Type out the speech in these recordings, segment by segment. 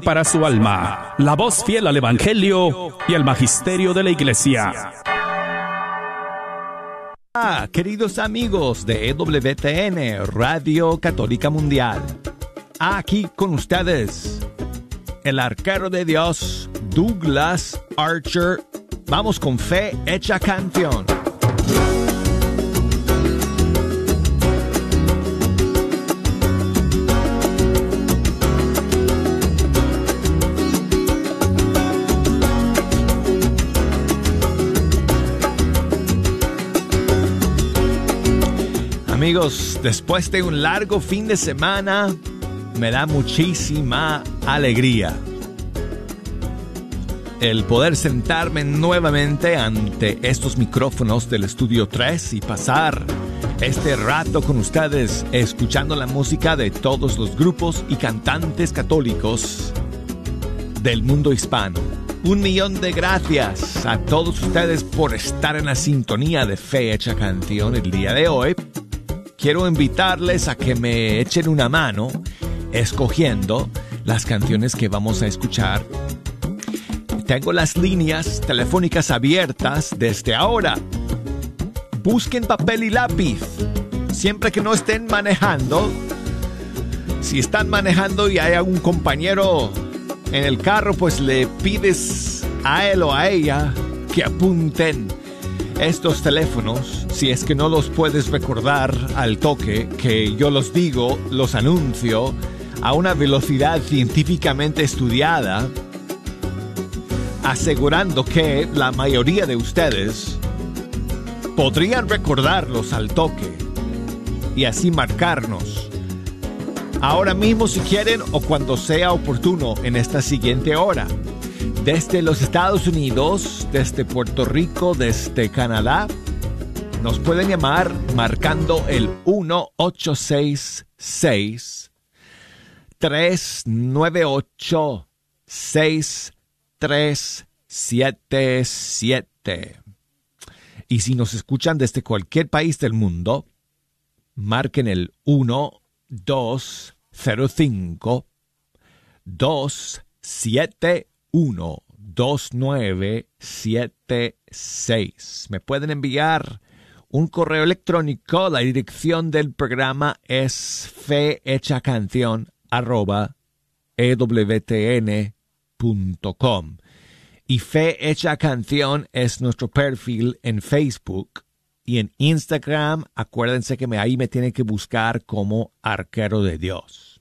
para su alma, la voz fiel al Evangelio y al Magisterio de la Iglesia. Ah, queridos amigos de EWTN, Radio Católica Mundial. Aquí con ustedes, el arquero de Dios, Douglas Archer. Vamos con fe hecha canción. Amigos, después de un largo fin de semana, me da muchísima alegría el poder sentarme nuevamente ante estos micrófonos del estudio 3 y pasar este rato con ustedes escuchando la música de todos los grupos y cantantes católicos del mundo hispano. Un millón de gracias a todos ustedes por estar en la sintonía de Fe Hecha Canción el día de hoy quiero invitarles a que me echen una mano escogiendo las canciones que vamos a escuchar. Tengo las líneas telefónicas abiertas desde ahora. Busquen papel y lápiz. Siempre que no estén manejando. Si están manejando y hay algún compañero en el carro, pues le pides a él o a ella que apunten estos teléfonos, si es que no los puedes recordar al toque, que yo los digo, los anuncio, a una velocidad científicamente estudiada, asegurando que la mayoría de ustedes podrían recordarlos al toque y así marcarnos. Ahora mismo si quieren o cuando sea oportuno en esta siguiente hora desde los Estados Unidos, desde Puerto Rico, desde Canadá, nos pueden llamar marcando el 1866 398 6377. Y si nos escuchan desde cualquier país del mundo, marquen el 1205 277 12976. Me pueden enviar un correo electrónico. La dirección del programa es fehechacanción arroba ewtn.com. Y Fe Hecha Canción es nuestro perfil en Facebook y en Instagram. Acuérdense que ahí me tienen que buscar como Arquero de Dios.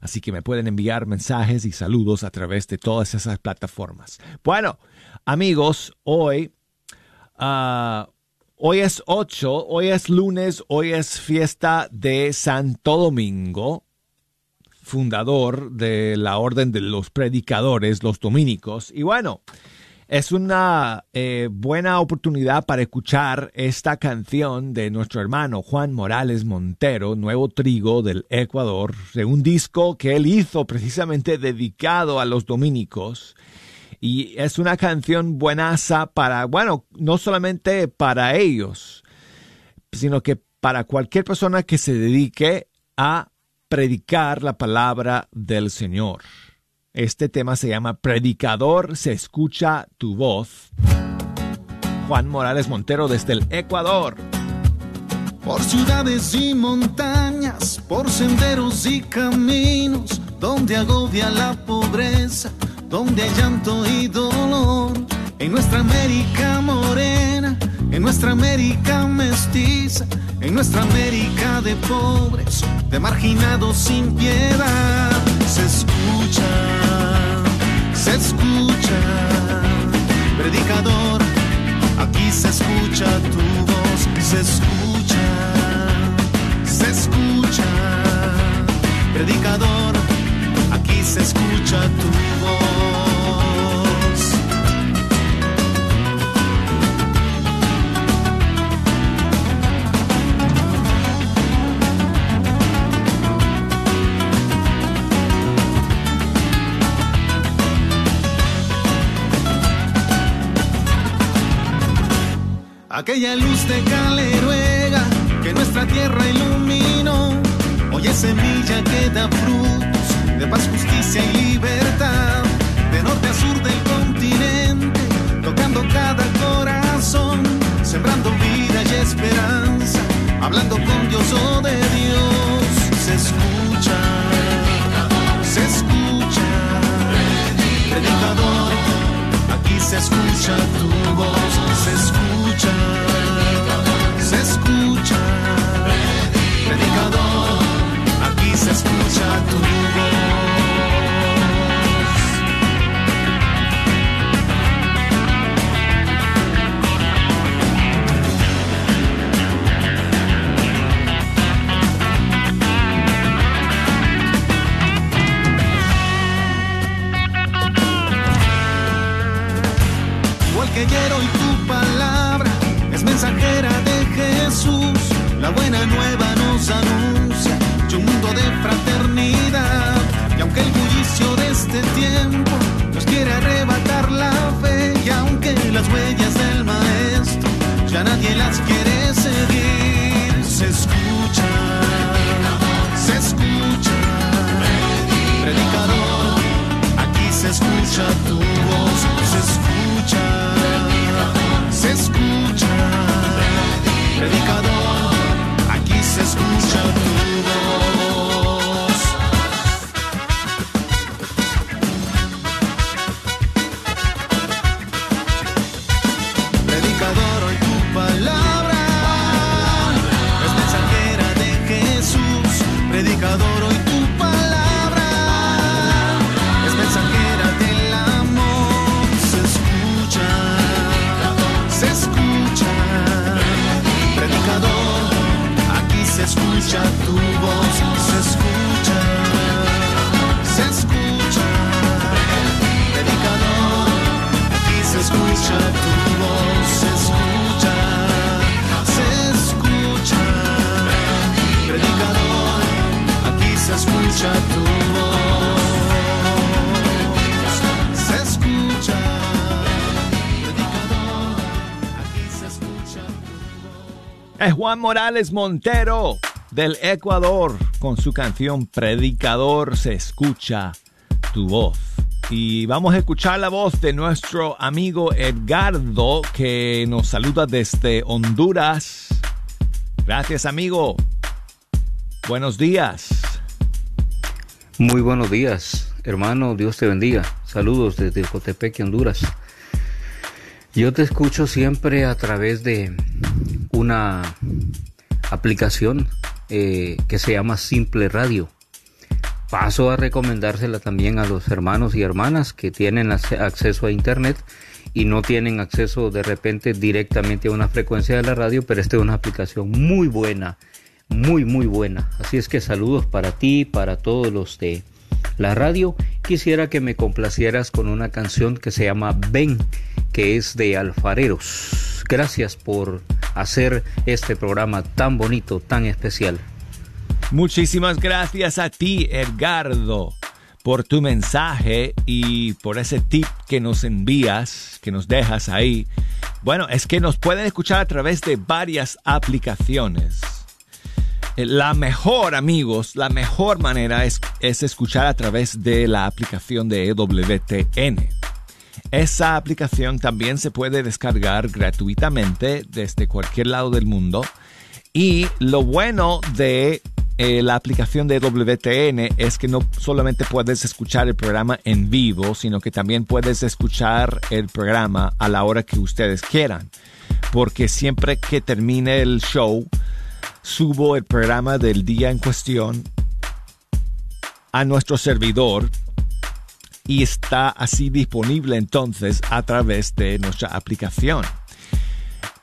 Así que me pueden enviar mensajes y saludos a través de todas esas plataformas. Bueno, amigos, hoy, ah, hoy es 8, hoy es lunes, hoy es fiesta de Santo Domingo, fundador de la Orden de los Predicadores, los Dominicos. Y bueno, es una eh, buena oportunidad para escuchar esta canción de nuestro hermano Juan Morales Montero, Nuevo Trigo del Ecuador, de un disco que él hizo precisamente dedicado a los dominicos. Y es una canción buenaza para, bueno, no solamente para ellos, sino que para cualquier persona que se dedique a predicar la palabra del Señor. Este tema se llama Predicador, se escucha tu voz. Juan Morales Montero desde el Ecuador. Por ciudades y montañas, por senderos y caminos, donde agobia la pobreza, donde hay llanto y dolor. En nuestra América morena, en nuestra América mestiza, en nuestra América de pobres, de marginados sin piedad, se escucha escucha, predicador, aquí se escucha tu voz, se escucha, se escucha, predicador, aquí se escucha tu voz. Aquella luz de caleruega que nuestra tierra iluminó. Hoy es semilla que da frutos de paz, justicia y libertad, de norte a sur del continente, tocando cada corazón, sembrando vida y esperanza, hablando con Dios o de Dios, se escucha, se escucha, predicador, se escucha tu voz, se escucha, se escucha, predicador, Juan Morales Montero del Ecuador con su canción Predicador se escucha tu voz. Y vamos a escuchar la voz de nuestro amigo Edgardo que nos saluda desde Honduras. Gracias amigo. Buenos días. Muy buenos días, hermano. Dios te bendiga. Saludos desde Cotepeque, Honduras. Yo te escucho siempre a través de una aplicación eh, que se llama Simple Radio. Paso a recomendársela también a los hermanos y hermanas que tienen ac- acceso a Internet y no tienen acceso de repente directamente a una frecuencia de la radio, pero esta es una aplicación muy buena, muy, muy buena. Así es que saludos para ti, para todos los de la radio. Quisiera que me complacieras con una canción que se llama Ven, que es de Alfareros. Gracias por hacer este programa tan bonito, tan especial. Muchísimas gracias a ti, Edgardo, por tu mensaje y por ese tip que nos envías, que nos dejas ahí. Bueno, es que nos pueden escuchar a través de varias aplicaciones. Eh, La mejor, amigos, la mejor manera es, es escuchar a través de la aplicación de EWTN. Esa aplicación también se puede descargar gratuitamente desde cualquier lado del mundo. Y lo bueno de eh, la aplicación de WTN es que no solamente puedes escuchar el programa en vivo, sino que también puedes escuchar el programa a la hora que ustedes quieran. Porque siempre que termine el show, subo el programa del día en cuestión a nuestro servidor y está así disponible entonces a través de nuestra aplicación.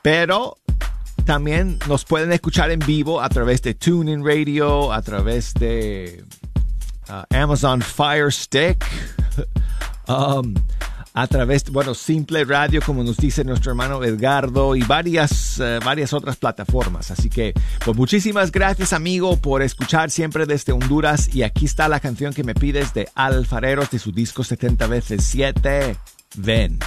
Pero también nos pueden escuchar en vivo a través de TuneIn Radio, a través de uh, Amazon Fire Stick, um, a través, bueno, Simple Radio, como nos dice nuestro hermano Edgardo, y varias, eh, varias otras plataformas. Así que, pues muchísimas gracias, amigo, por escuchar siempre desde Honduras. Y aquí está la canción que me pides de Alfareros de su disco 70 veces 7. Ven.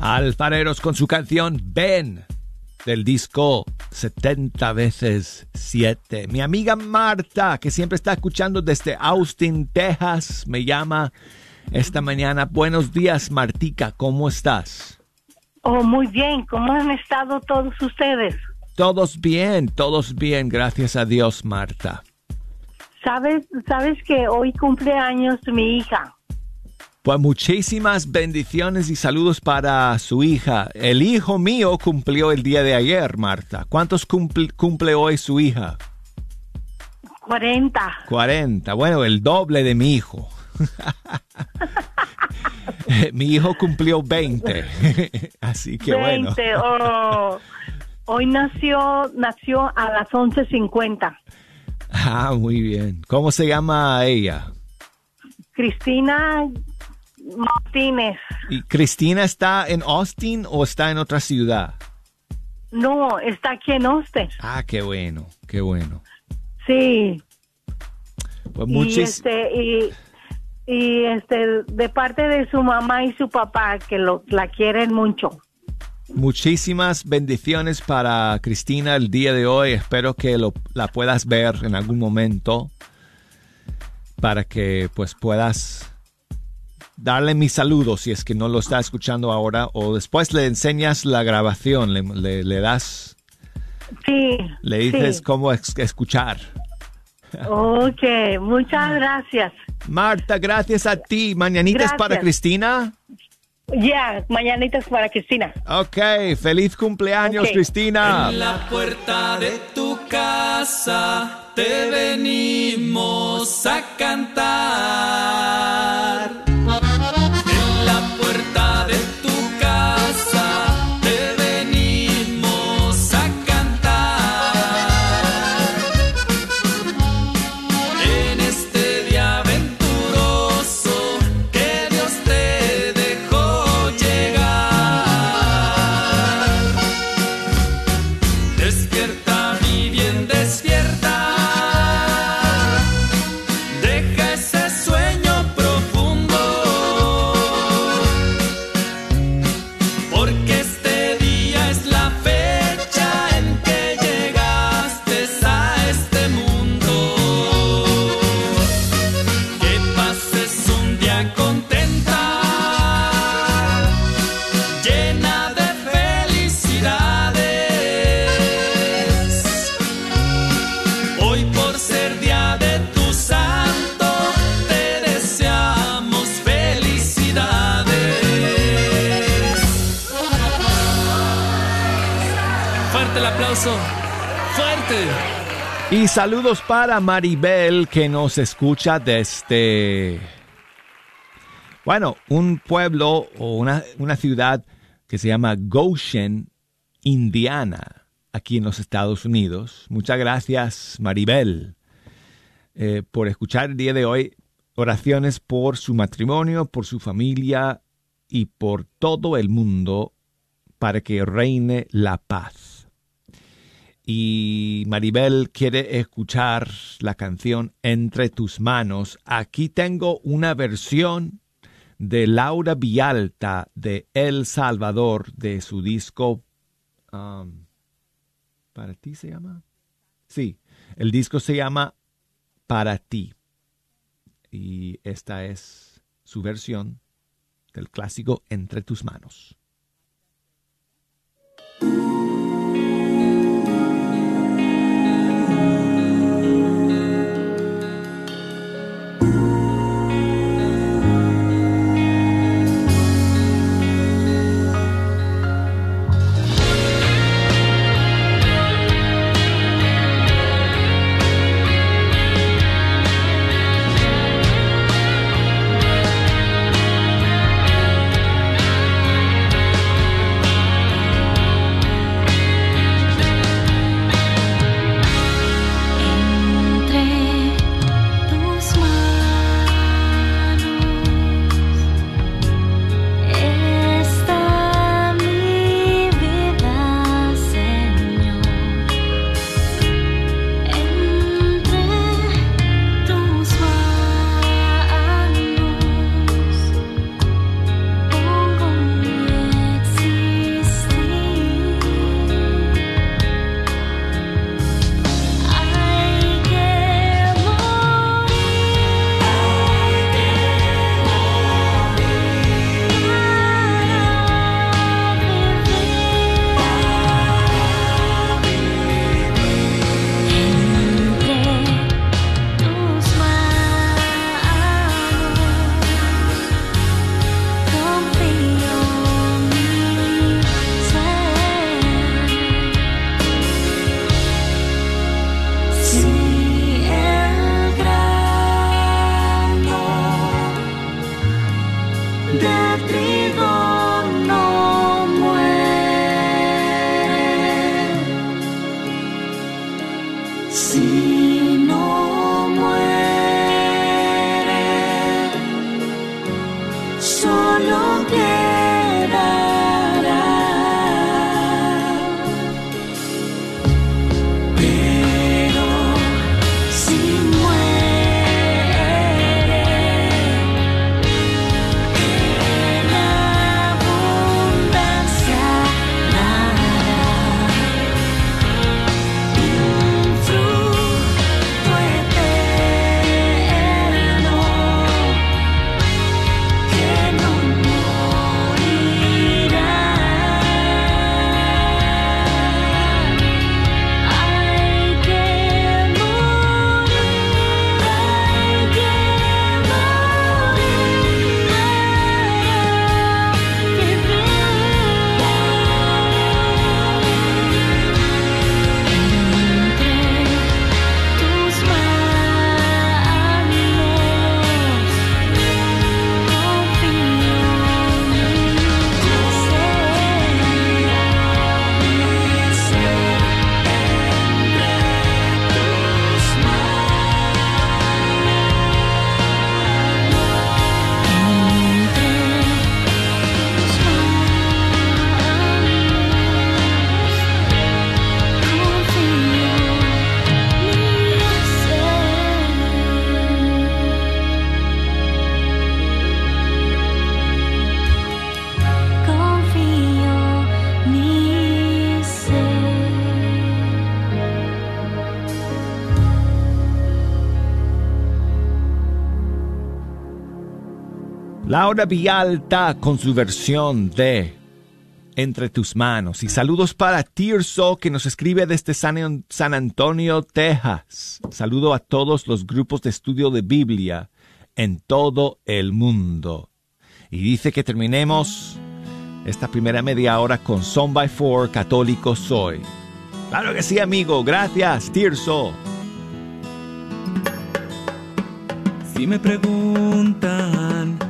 Alfareros con su canción Ben del disco 70 veces 7. Mi amiga Marta, que siempre está escuchando desde Austin, Texas, me llama esta mañana. Buenos días, Martica, ¿cómo estás? Oh, muy bien. ¿Cómo han estado todos ustedes? Todos bien, todos bien, gracias a Dios, Marta. sabes, sabes que hoy cumple años mi hija. Pues muchísimas bendiciones y saludos para su hija. El hijo mío cumplió el día de ayer, Marta. ¿Cuántos cumple, cumple hoy su hija? 40. 40. Bueno, el doble de mi hijo. mi hijo cumplió 20. Así que 20. bueno. oh. Hoy nació, nació a las 11.50. Ah, muy bien. ¿Cómo se llama ella? Cristina Martínez. ¿Y Cristina está en Austin o está en otra ciudad? No, está aquí en Austin. Ah, qué bueno, qué bueno. Sí. Pues Y este, y, y este, de parte de su mamá y su papá, que lo, la quieren mucho. muchísimas bendiciones para Cristina el día de hoy. Espero que lo- la puedas ver en algún momento para que pues puedas darle mis saludos si es que no lo está escuchando ahora o después le enseñas la grabación, le, le- le das, Sí. le dices sí. cómo es- escuchar. Ok, muchas gracias. Marta, gracias a ti. Mañanitas para Gracias. Cristina. Ya, mañanitas para Cristina. Ok, feliz cumpleaños. Cristina. En la puerta de tu casa te venimos a cantar. Saludos para Maribel que nos escucha desde, bueno, un pueblo o una, una ciudad que se llama Goshen, Indiana, aquí en los Estados Unidos. Muchas gracias, Maribel, eh, por escuchar el día de hoy. Oraciones por su matrimonio, por su familia y por todo el mundo para que reine la paz y Maribel quiere escuchar la canción Entre tus manos. Aquí tengo una versión de Laura Villalta de El Salvador de su disco um, ¿Para ti se llama? Sí, el disco se llama Para ti. Y esta es su versión del clásico Entre tus manos. Laura Villalta con su versión de Entre tus manos. Y saludos para Tirso que nos escribe desde San, Antonio, Texas. Saludo a todos los grupos de estudio de Biblia en todo el mundo. Y dice que terminemos esta primera media hora con Son by Four, Católico Soy. Claro que sí, amigo. Gracias, Tirso. Si me preguntan,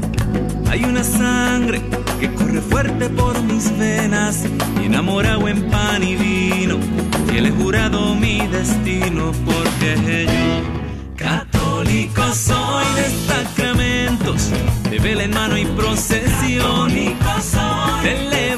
hay una sangre que corre fuerte por mis venas, enamorado en pan y vino, y he jurado mi destino, porque yo, católico soy de sacramentos, de vela en mano y procesión, del evangelio,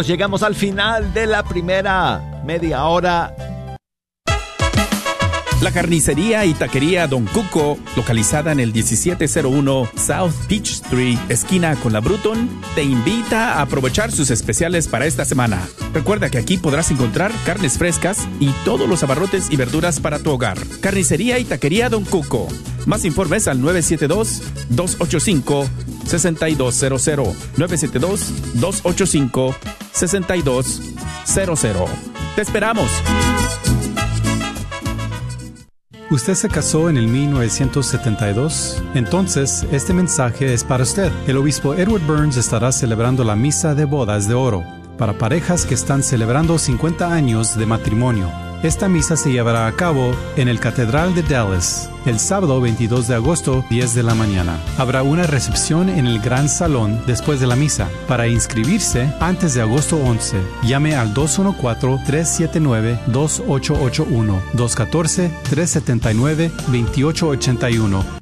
Llegamos al final de la primera media hora. La carnicería y taquería Don Cuco, localizada en el 1701 South Peach Street, esquina con la Bruton, te invita a aprovechar sus especiales para esta semana. Recuerda que aquí podrás encontrar carnes frescas y todos los abarrotes y verduras para tu hogar. Carnicería y taquería Don Cuco. Más informes al 972-285-6200. 972-285-6200. Te esperamos. ¿Usted se casó en el 1972? Entonces, este mensaje es para usted. El obispo Edward Burns estará celebrando la misa de bodas de oro para parejas que están celebrando 50 años de matrimonio. Esta misa se llevará a cabo en el Catedral de Dallas el sábado 22 de agosto 10 de la mañana. Habrá una recepción en el Gran Salón después de la misa. Para inscribirse antes de agosto 11, llame al 214-379-2881, 214-379-2881.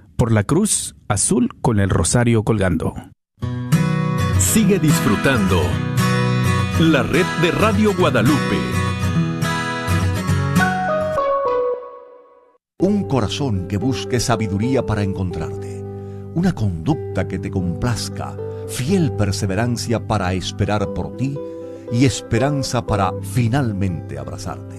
por la cruz azul con el rosario colgando. Sigue disfrutando la red de Radio Guadalupe. Un corazón que busque sabiduría para encontrarte. Una conducta que te complazca. Fiel perseverancia para esperar por ti y esperanza para finalmente abrazarte.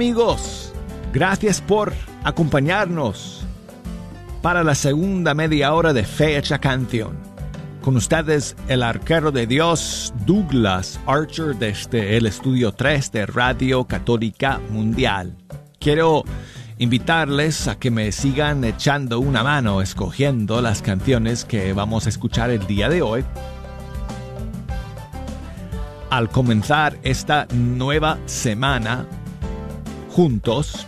Amigos? Gracias por acompañarnos para la segunda media hora de Fecha Canción. Con ustedes el arquero de Dios Douglas Archer desde el estudio 3 de Radio Católica Mundial. Quiero invitarles a que me sigan echando una mano escogiendo las canciones que vamos a escuchar el día de hoy. Al comenzar esta nueva semana juntos,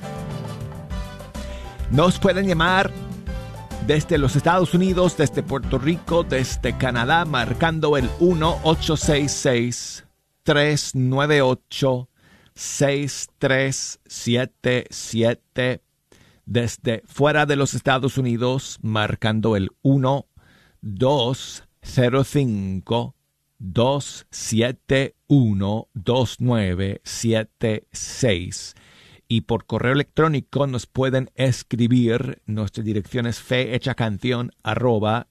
nos pueden llamar desde los Estados Unidos, desde Puerto Rico, desde Canadá, marcando el 1-866-398-6377. Desde fuera de los Estados Unidos, marcando el 1-205. 271 2976 y por correo electrónico nos pueden escribir. Nuestra dirección es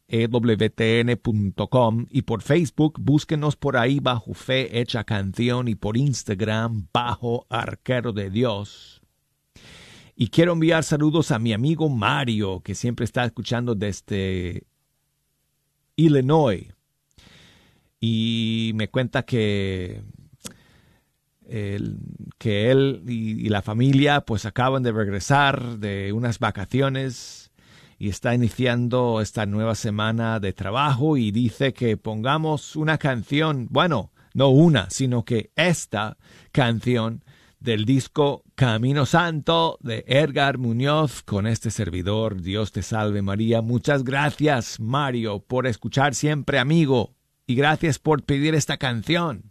ewtn.com y por Facebook búsquenos por ahí bajo Fe Canción y por Instagram bajo Arquero de Dios. Y quiero enviar saludos a mi amigo Mario, que siempre está escuchando desde Illinois. Y me cuenta que que él y, la familia pues acaban de regresar de unas vacaciones y está iniciando esta nueva semana de trabajo y dice que pongamos una canción, bueno, no una, sino que esta canción del disco Camino Santo de Edgar Muñoz con este servidor. Dios te salve María. Muchas gracias Mario por escuchar siempre amigo y gracias por pedir esta canción.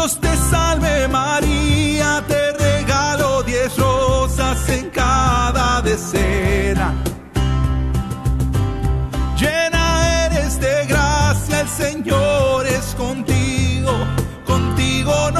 Dios te salve María, te regalo diez rosas en cada decena. Llena eres de gracia, el Señor es contigo, contigo no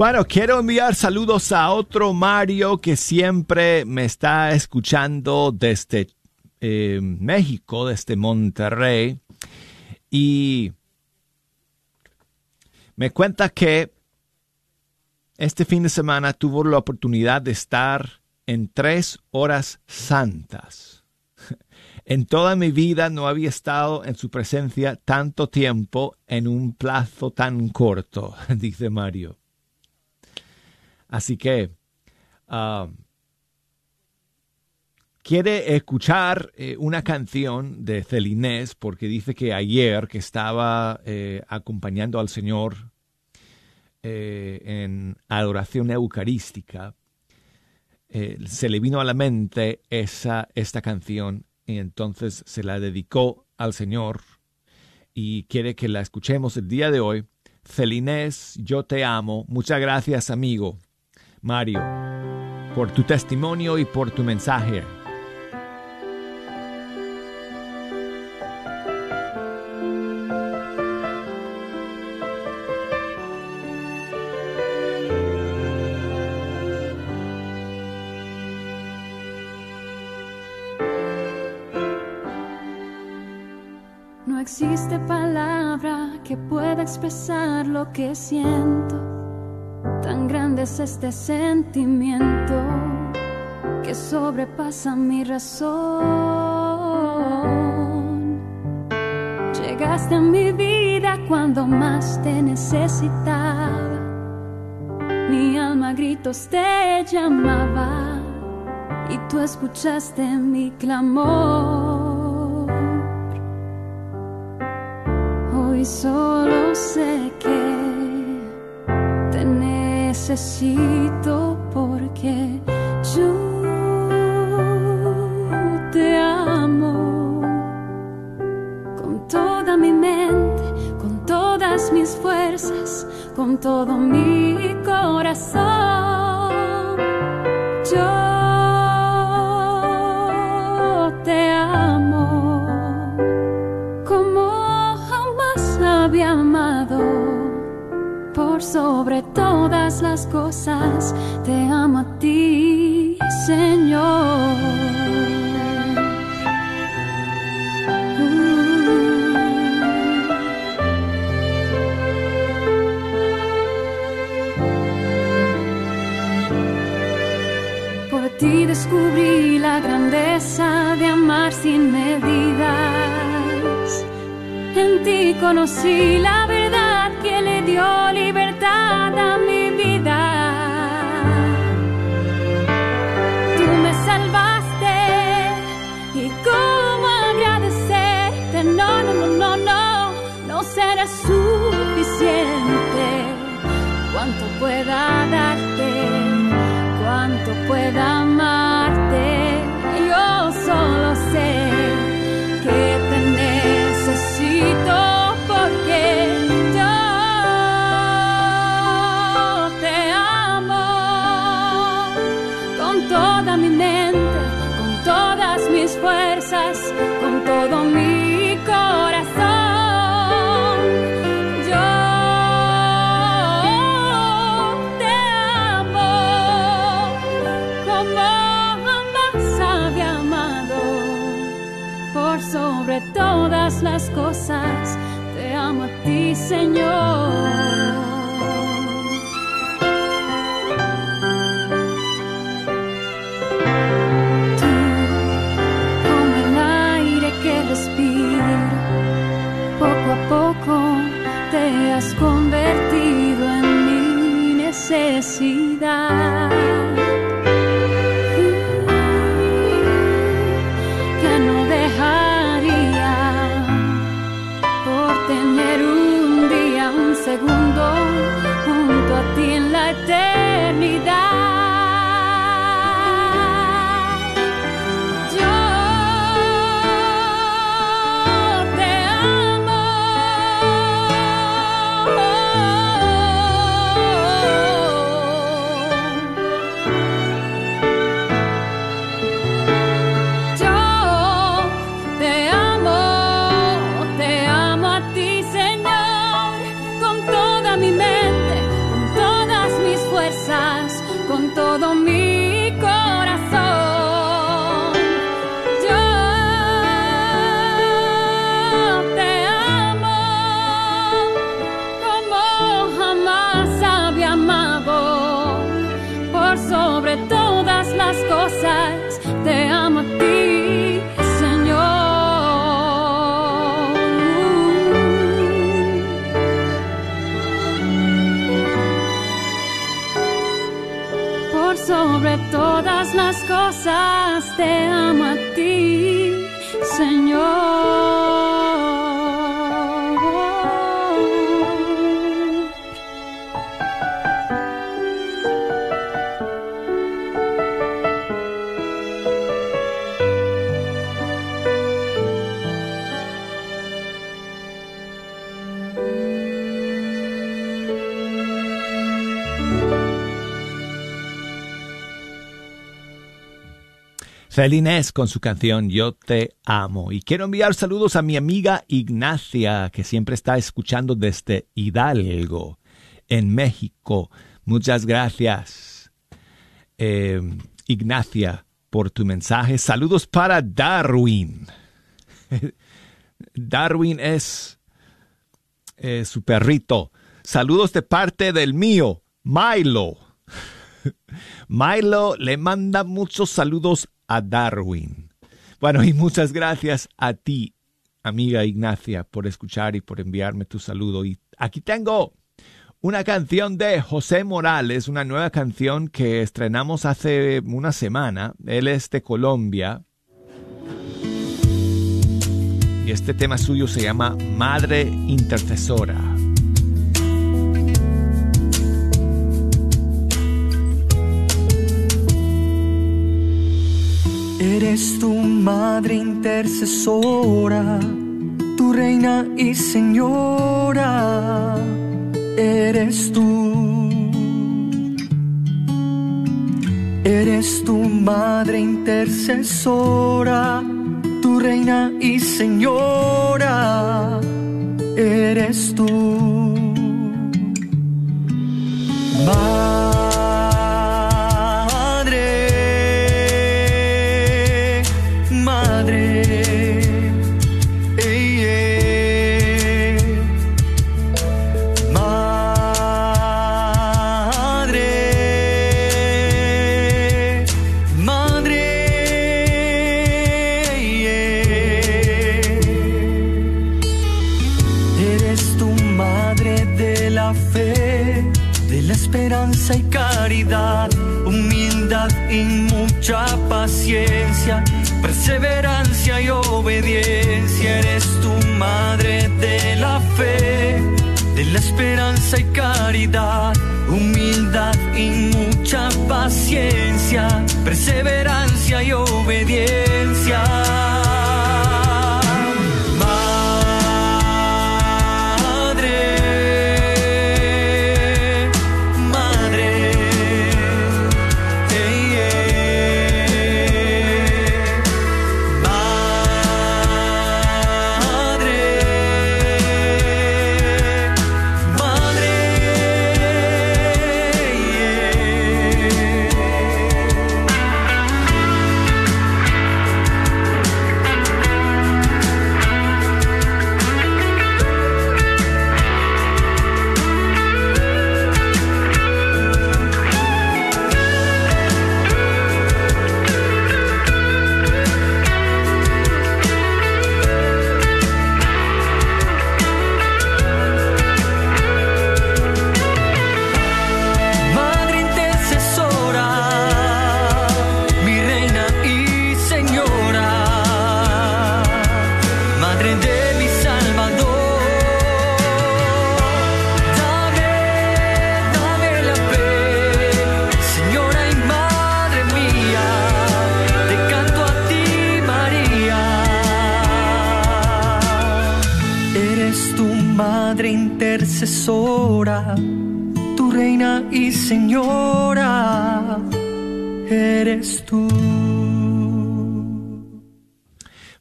Bueno, quiero enviar saludos a otro Mario que siempre me está escuchando desde eh, México, desde Monterrey. Y me cuenta que este fin de semana tuvo la oportunidad de estar en tres horas santas. En toda mi vida no había estado en su presencia tanto tiempo en un plazo tan corto, dice Mario. Así que ah, quiere escuchar eh, una canción de Celinés porque dice que ayer que estaba eh, acompañando al Señor eh, en adoración eucarística, se le vino a la mente esa, esta canción y entonces se la dedicó al Señor y quiere que la escuchemos el día de hoy. Celinés, yo te amo. Muchas gracias, amigo. Mario, por tu testimonio y por tu mensaje. No existe palabra que pueda expresar lo que siento. Tan grande es este sentimiento que sobrepasa mi razón. Llegaste a mi vida cuando más te necesitaba. Mi alma a gritos te llamaba y tú escuchaste mi clamor. Hoy solo sé necesito porque pueda darte, cuánto pueda las cosas. Te amo a ti, Señor. Felinés con su canción Yo te amo. Y quiero enviar saludos a mi amiga Ignacia, que siempre está escuchando desde Hidalgo, en México. Muchas gracias, eh, Ignacia, por tu mensaje. Saludos para Darwin. Darwin es eh, su perrito. Saludos de parte del mío, Milo. Milo le manda muchos saludos a Darwin. Bueno, y muchas gracias a ti, amiga Ignacia, por escuchar y por enviarme tu saludo. Y aquí tengo una canción de José Morales, una nueva canción que estrenamos hace una semana. Él es de Colombia. Y este tema suyo se llama Madre Intercesora. Eres tu madre intercesora, tu reina y señora. Eres tú. Eres tu madre intercesora, tu reina y señora. Eres tú. Perseverancia y obediencia. Eres tu madre de la fe, de la esperanza y caridad, humildad y mucha paciencia, perseverancia y obediencia.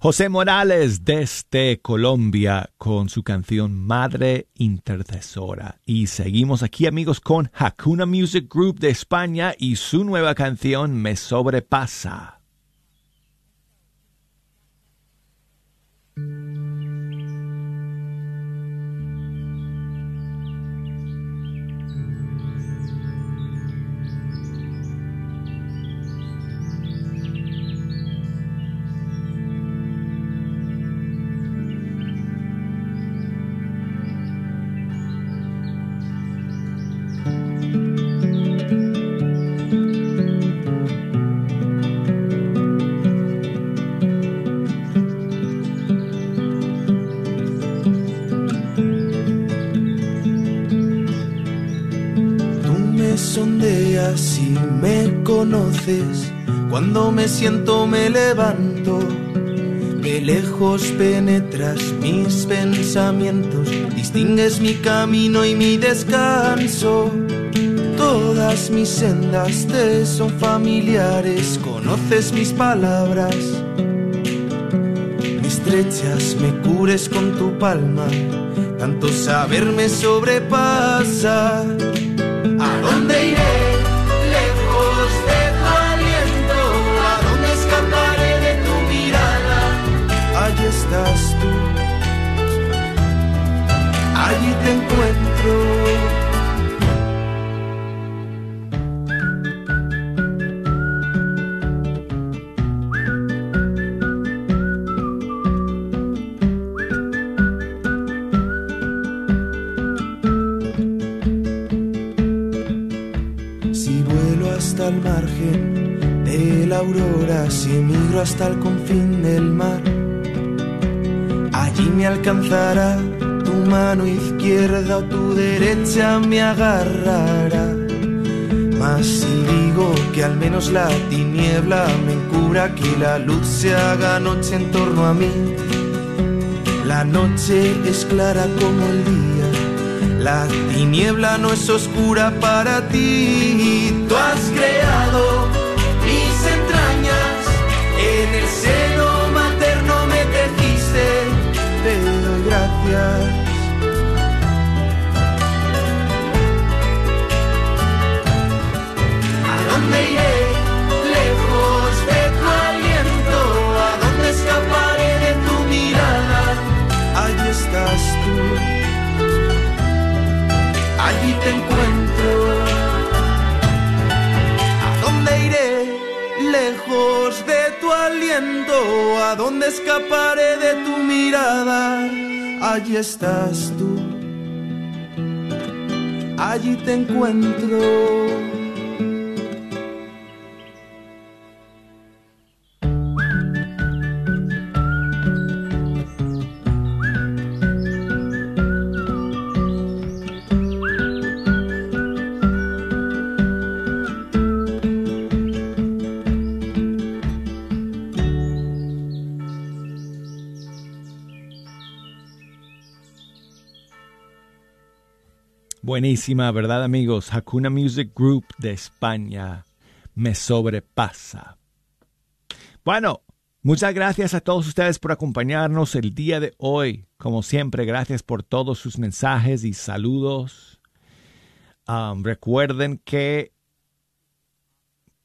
José Morales desde Colombia con su canción Madre Intercesora. Y seguimos aquí amigos con Hakuna Music Group de España y su nueva canción Me Sobrepasa. Si me conoces. Cuando me siento me levanto. De lejos penetras mis pensamientos, distingues mi camino y mi descanso. Todas mis sendas te son familiares, conoces mis palabras. Me estrechas, me cures con tu palma, tanto saber me sobrepasa. ¿A dónde iré? Izquierda o tu derecha me agarrará. Mas si digo que al menos la tiniebla me encubra, que la luz se haga noche en torno a mí, la noche es clara como el día. La tiniebla no es oscura para ti. Tú has creado Allí estás tú, allí te encuentro. Buenísima, ¿verdad amigos? Hakuna Music Group de España me sobrepasa. Bueno, muchas gracias a todos ustedes por acompañarnos el día de hoy. Como siempre, gracias por todos sus mensajes y saludos. Um, recuerden que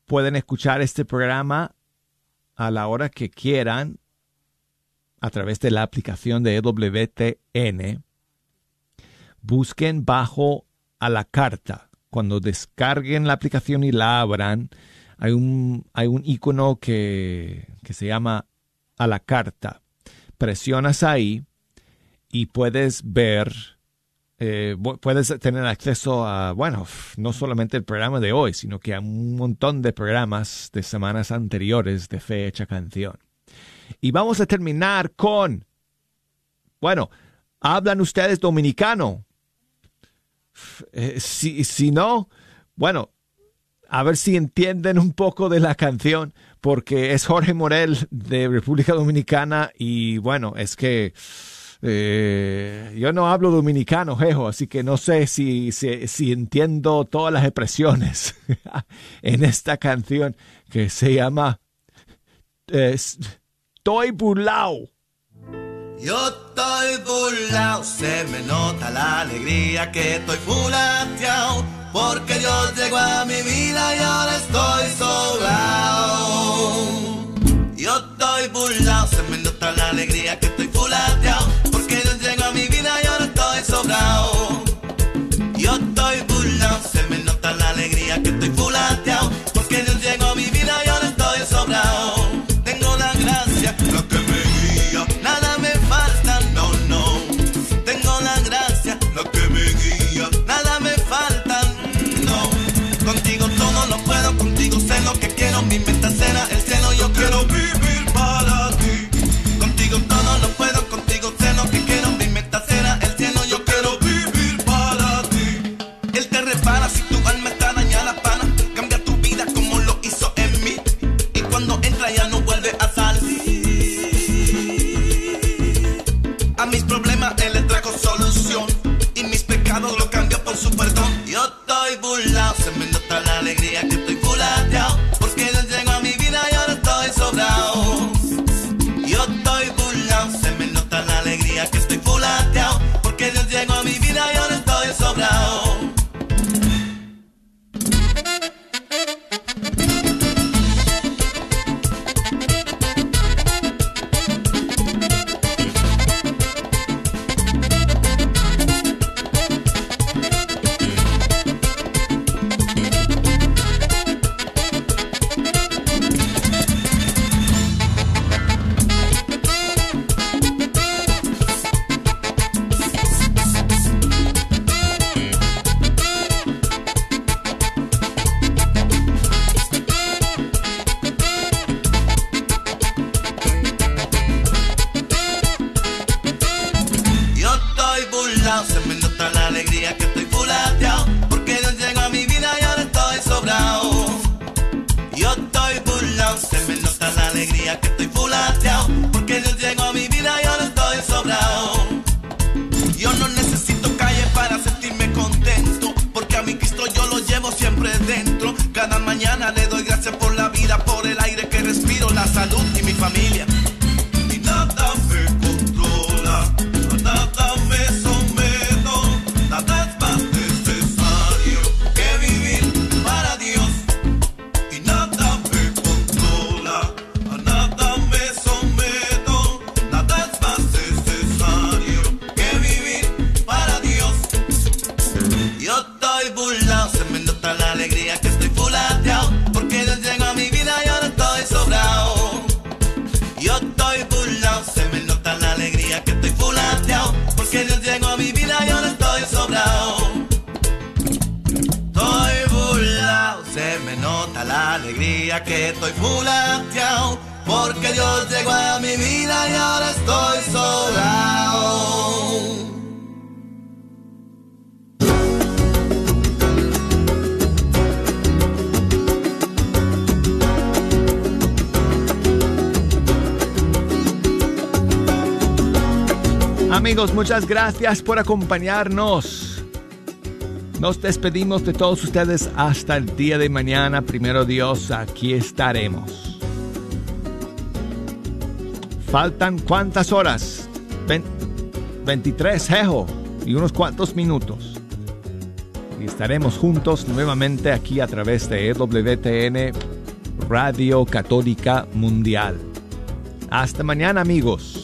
pueden escuchar este programa a la hora que quieran a través de la aplicación de EWTN busquen bajo a la carta. Cuando descarguen la aplicación y la abran, hay un, hay un icono que, que se llama a la carta. Presionas ahí y puedes ver, eh, puedes tener acceso a, bueno, no solamente el programa de hoy, sino que a un montón de programas de semanas anteriores de Fecha Canción. Y vamos a terminar con, bueno, ¿hablan ustedes dominicano? Eh, si, si no, bueno, a ver si entienden un poco de la canción, porque es Jorge Morel de República Dominicana y bueno, es que eh, yo no hablo dominicano, jejo, así que no sé si, si, entiendo todas las expresiones en esta canción que se llama eh, Estoy burlao. Yo estoy burlao, se me nota la alegría que estoy fulateado, porque Dios llegó a mi vida y ahora estoy sobrado. Yo estoy burlao, se me nota la alegría que estoy fulateado, porque Dios llegó a mi vida y ahora estoy sobrado. Yo estoy burlao, se me nota la alegría que estoy fulateado, Amigos, muchas gracias por acompañarnos. Nos despedimos de todos ustedes hasta el día de mañana. Primero Dios, aquí estaremos. Faltan cuántas horas? Ven- 23, jejo, y unos cuantos minutos. Y estaremos juntos nuevamente aquí a través de EWTN Radio Católica Mundial. Hasta mañana, amigos.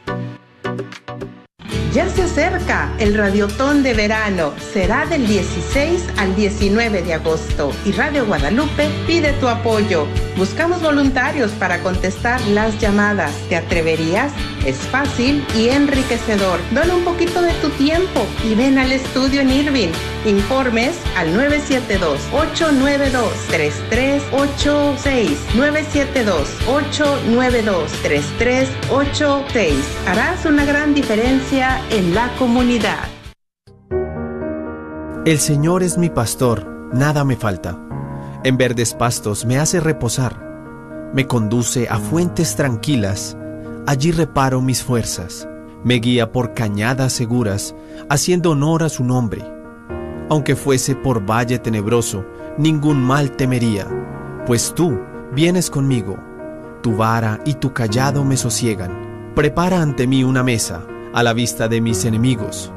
Ya se acerca el Radiotón de verano. Será del 16 al 19 de agosto y Radio Guadalupe pide tu apoyo. Buscamos voluntarios para contestar las llamadas. ¿Te atreverías? Es fácil y enriquecedor. Dona un poquito de tu tiempo y ven al estudio en Irving. Informes al 972-892-3386. 972-892-3386. Harás una gran diferencia en la comunidad. El Señor es mi pastor, nada me falta. En verdes pastos me hace reposar. Me conduce a fuentes tranquilas. Allí reparo mis fuerzas. Me guía por cañadas seguras, haciendo honor a su nombre. Aunque fuese por valle tenebroso, ningún mal temería, pues tú vienes conmigo. Tu vara y tu callado me sosiegan. Prepara ante mí una mesa, a la vista de mis enemigos.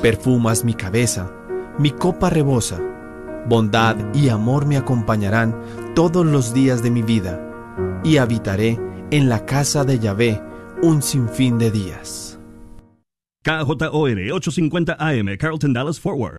Perfumas mi cabeza, mi copa rebosa. Bondad y amor me acompañarán todos los días de mi vida, y habitaré en la casa de Yahvé un sinfín de días. KJOR 850 AM, Carlton Dallas Forward.